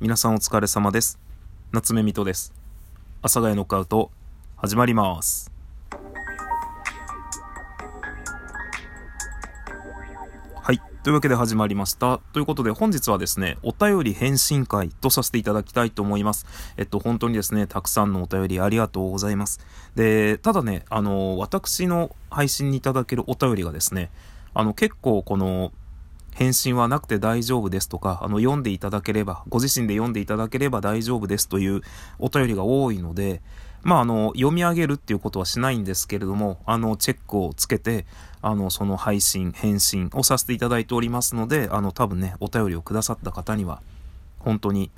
皆さんお疲れ様です。夏目水戸です。阿佐ヶ谷ノックアウト始まります。はい。というわけで始まりました。ということで本日はですねお便り返信会とさせていただきたいと思います。えっと本当にですねたくさんのお便りありがとうございます。でただねあの私の配信にいただけるお便りがですねあの結構この返信はなくて大丈夫ですとか、あの、読んでいただければ、ご自身で読んでいただければ大丈夫ですというお便りが多いので、まあ、あの、読み上げるっていうことはしないんですけれども、あの、チェックをつけて、あの、その配信、返信をさせていただいておりますので、あの、多分ね、お便りをくださった方には、本当に、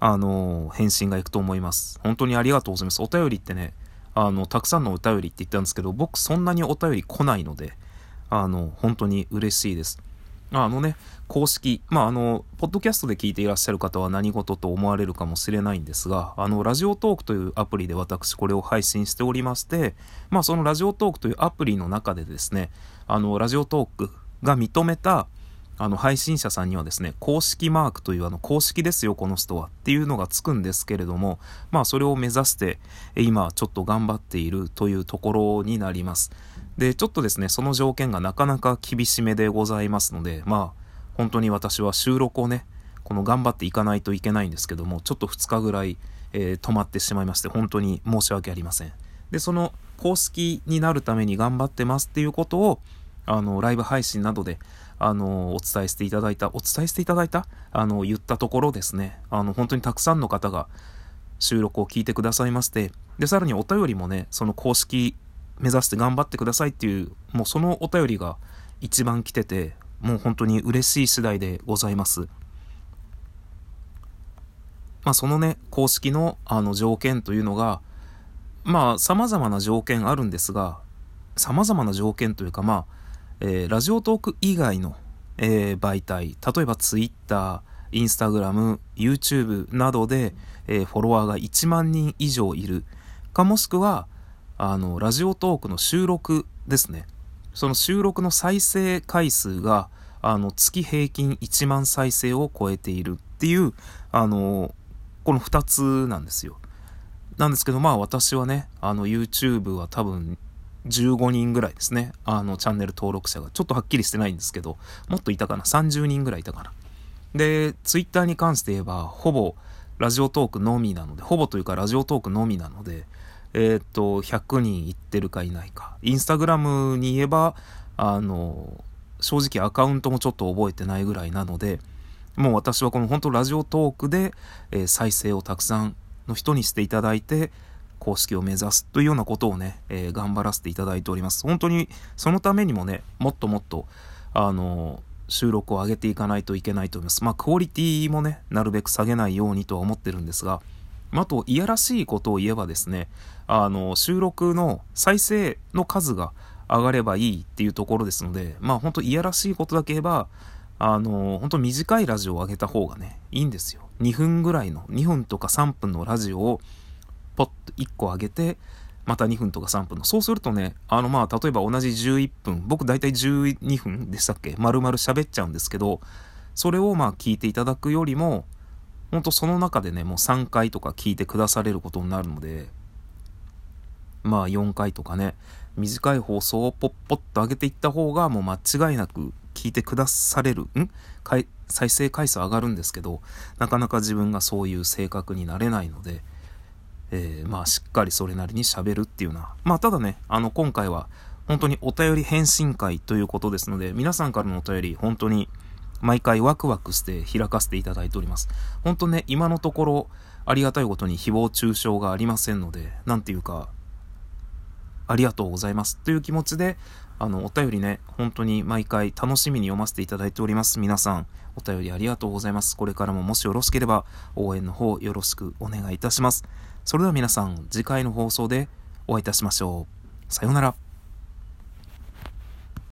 あの、返信がいくと思います。本当にありがとうございます。お便りってね、あの、たくさんのお便りって言ったんですけど、僕そんなにお便り来ないので、あの、本当に嬉しいです。あのね、公式、まあ、あの、ポッドキャストで聞いていらっしゃる方は何事と思われるかもしれないんですが、あの、ラジオトークというアプリで私これを配信しておりまして、まあ、そのラジオトークというアプリの中でですね、あの、ラジオトークが認めた、あの、配信者さんにはですね、公式マークというあの、公式ですよ、この人はっていうのがつくんですけれども、まあ、それを目指して、今、ちょっと頑張っているというところになります。で、ちょっとですね、その条件がなかなか厳しめでございますので、まあ、本当に私は収録をね、この頑張っていかないといけないんですけども、ちょっと2日ぐらい、えー、止まってしまいまして、本当に申し訳ありません。で、その公式になるために頑張ってますっていうことを、あの、ライブ配信などで、あの、お伝えしていただいた、お伝えしていただいた、あの、言ったところですね、あの、本当にたくさんの方が収録を聞いてくださいまして、で、さらにお便りもね、その公式目指して頑張ってくださいっていう、もうそのお便りが一番来てて、もう本当に嬉しい次第でございます。まあそのね、公式のあの条件というのが、まあ様々な条件あるんですが、様々な条件というかまあ、えー、ラジオトーク以外の、えー、媒体、例えば Twitter、Instagram、YouTube などで、えー、フォロワーが1万人以上いるかもしくは、あの、ラジオトークの収録ですね。その収録の再生回数が、あの、月平均1万再生を超えているっていう、あの、この2つなんですよ。なんですけど、まあ私はね、あの、YouTube は多分、15人ぐらいですね。あの、チャンネル登録者が。ちょっとはっきりしてないんですけど、もっといたかな？30人ぐらいいたかな。で、Twitter に関して言えば、ほぼ、ラジオトークのみなので、ほぼというかラジオトークのみなので、えっ、と、100人いってるかいないか。インスタグラムに言えば、あの、正直アカウントもちょっと覚えてないぐらいなので、もう私はこの本当ラジオトークで、えー、再生をたくさんの人にしていただいて、公式を目指すというようなことをね、えー、頑張らせていただいております。本当にそのためにもね、もっともっと、あの収録を上げていかないといけないと思います。まあ、クオリティもね、なるべく下げないようにとは思ってるんですが、あと、いやらしいことを言えばですね、あの、収録の再生の数が上がればいいっていうところですので、まあ本当いやらしいことだけ言えば、あの、本当短いラジオを上げた方がね、いいんですよ。2分ぐらいの、2分とか3分のラジオをポッと1個上げて、また2分とか3分の。そうするとね、あのまあ例えば同じ11分、僕大体12分でしたっけ？丸々喋っちゃうんですけど、それをまあ聞いていただくよりも、ほんとその中でね、もう3回とか聞いてくだされることになるので、まあ4回とかね、短い放送をポッポッと上げていった方がもう間違いなく聞いてくだされる、ん？再生回数上がるんですけど、なかなか自分がそういう性格になれないので、えー、まあしっかりそれなりに喋るっていうな、まあただね、あの今回は本当にお便り返信会ということですので、皆さんからのお便り本当に毎回ワクワクして開かせていただいております。本当ね、今のところ、ありがたいことに誹謗中傷がありませんので、なんていうか、ありがとうございますという気持ちで、あの、お便りね、本当に毎回楽しみに読ませていただいております。皆さん、お便りありがとうございます。これからももしよろしければ、応援の方よろしくお願いいたします。それでは皆さん、次回の放送でお会いいたしましょう。さようなら。